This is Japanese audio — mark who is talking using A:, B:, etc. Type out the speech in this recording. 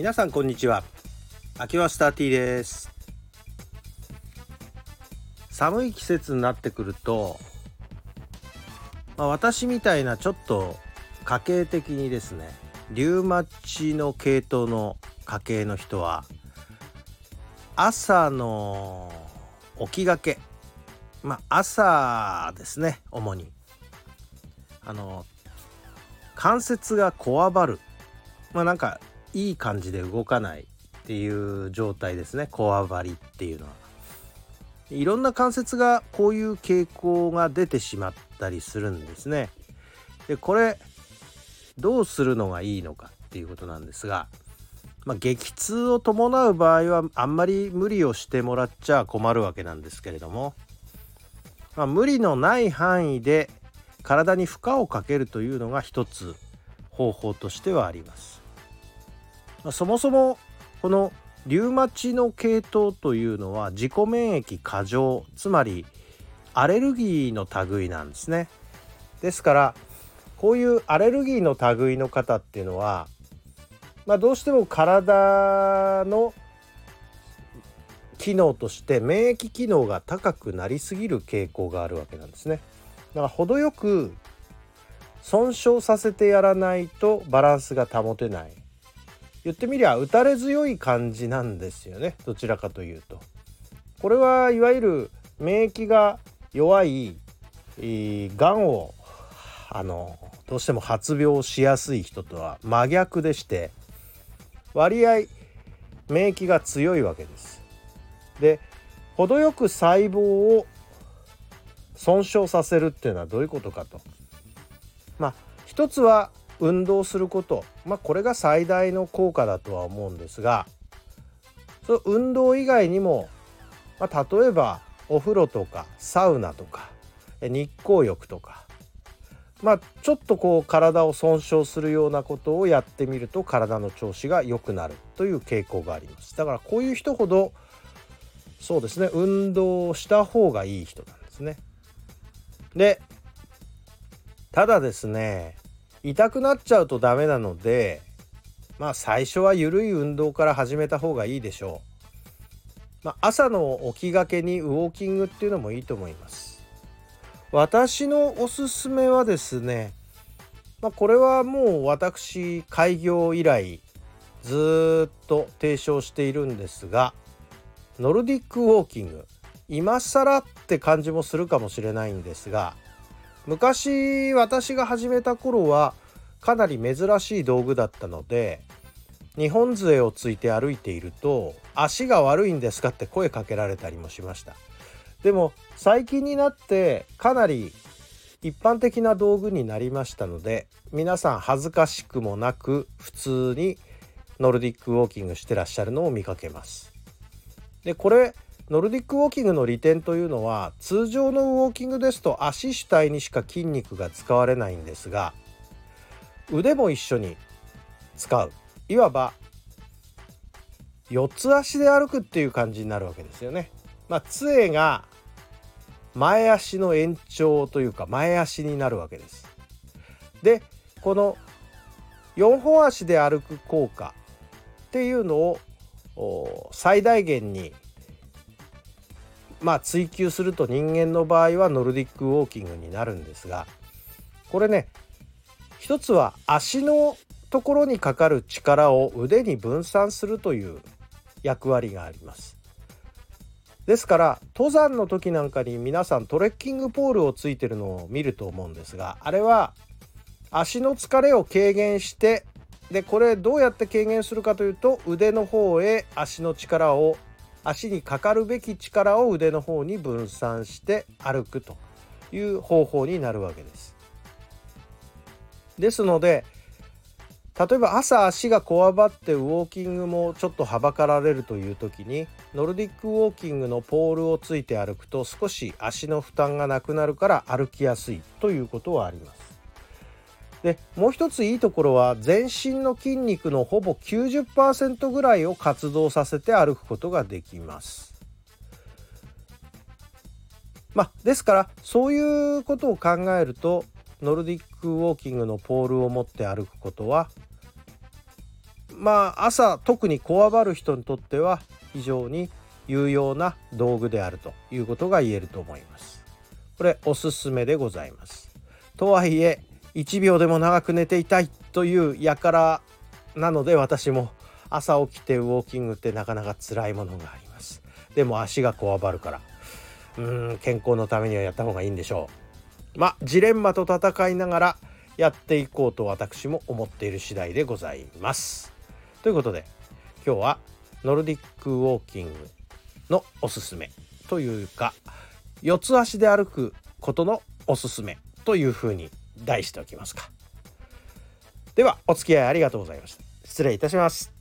A: 皆さんこんにちは。秋はスターティーです。寒い季節になってくると、まあ、私みたいなちょっと家計的にですねリュウマチの系統の家系の人は朝の起きがけまあ朝ですね主に。あの関節がこわばる。まあなんかいい感じで動かないっていう状態ですね。こわばりっていうのは。いろんな関節がこういう傾向が出てしまったりするんですね。でこれどうするのがいいのかっていうことなんですが、まあ、激痛を伴う場合はあんまり無理をしてもらっちゃ困るわけなんですけれども、まあ、無理のない範囲で体に負荷をかけるというのが一つ方法としてはあります。そもそもこのリウマチの系統というのは自己免疫過剰つまりアレルギーの類なんですね。ですからこういうアレルギーの類の方っていうのは、まあ、どうしても体の機能として免疫機能が高くなりすぎる傾向があるわけなんですね。だから程よく損傷させてやらないとバランスが保てない言ってみりゃ打たれ強い感じなんですよねどちらかというと。これはいわゆる免疫が弱いがんをあのどうしても発病しやすい人とは真逆でして割合免疫が強いわけです。で程よく細胞を損傷させるっていうのはどういうことかと。まあ一つは運動すること。まあこれが最大の効果だとは思うんですがその運動以外にも、まあ、例えばお風呂とかサウナとか日光浴とかまあちょっとこう体を損傷するようなことをやってみると体の調子が良くなるという傾向があります。だからこういう人ほどそうですね運動をした方がいい人なんですね。でただですね痛くなっちゃうとダメなのでまあ最初は緩い運動から始めた方がいいでしょう、まあ、朝の起きがけにウォーキングっていうのもいいと思います。私のおすすめはですねまあ、これはもう私開業以来ずっと提唱しているんですがノルディックウォーキング。今更って感じもするかもしれないんですが昔私が始めた頃はかなり珍しい道具だったので日本杖をついて歩いていると足が悪いんですかって声かけられたりもしました。でも最近になってかなり一般的な道具になりましたので皆さん恥ずかしくもなく普通にノルディックウォーキングしてらっしゃるのを見かけます。でこれノルディックウォーキングの利点というのは通常のウォーキングですと足主体にしか筋肉が使われないんですが腕も一緒に使ういわば四つ足で歩くっていう感じになるわけですよね。まあ、杖が前足の延長というか前足になるわけです。でこの4本足で歩く効果っていうのを最大限にまあ追求すると人間の場合はノルディックウォーキングになるんですがこれね一つは足のところにかかる力を腕に分散するという役割があります。ですから登山の時なんかに皆さんトレッキングポールをついてるのを見ると思うんですがあれは足の疲れを軽減してでこれどうやって軽減するかというと腕の方へ足の力を足にかかるべき力を腕の方に分散して歩くという方法になるわけです。ですので例えば朝足がこわばってウォーキングもちょっとはばかられるという時にノルディックウォーキングのポールをついて歩くと少し足の負担がなくなるから歩きやすいということはあります。でもう一ついいところは全身の筋肉のほぼ90%ぐらいを活動させて歩くことができます。まあ、ですからそういうことを考えるとノルディックウォーキングのポールを持って歩くことはまあ朝特にこわばる人にとっては非常に有用な道具であるということが言えると思いますこれおすすめでございますとはいえ1秒でも長く寝ていたいという輩なので私も朝起きてウォーキングってなかなか辛いものがあります。でも足がこわばるから。うん健康のためにはやった方がいいんでしょう。まあジレンマと戦いながらやっていこうと私も思っている次第でございます。ということで今日はノルディックウォーキングのおすすめというか四つ足で歩くことのおすすめというふうに題しておきますか。ではお付き合いありがとうございました。失礼いたします。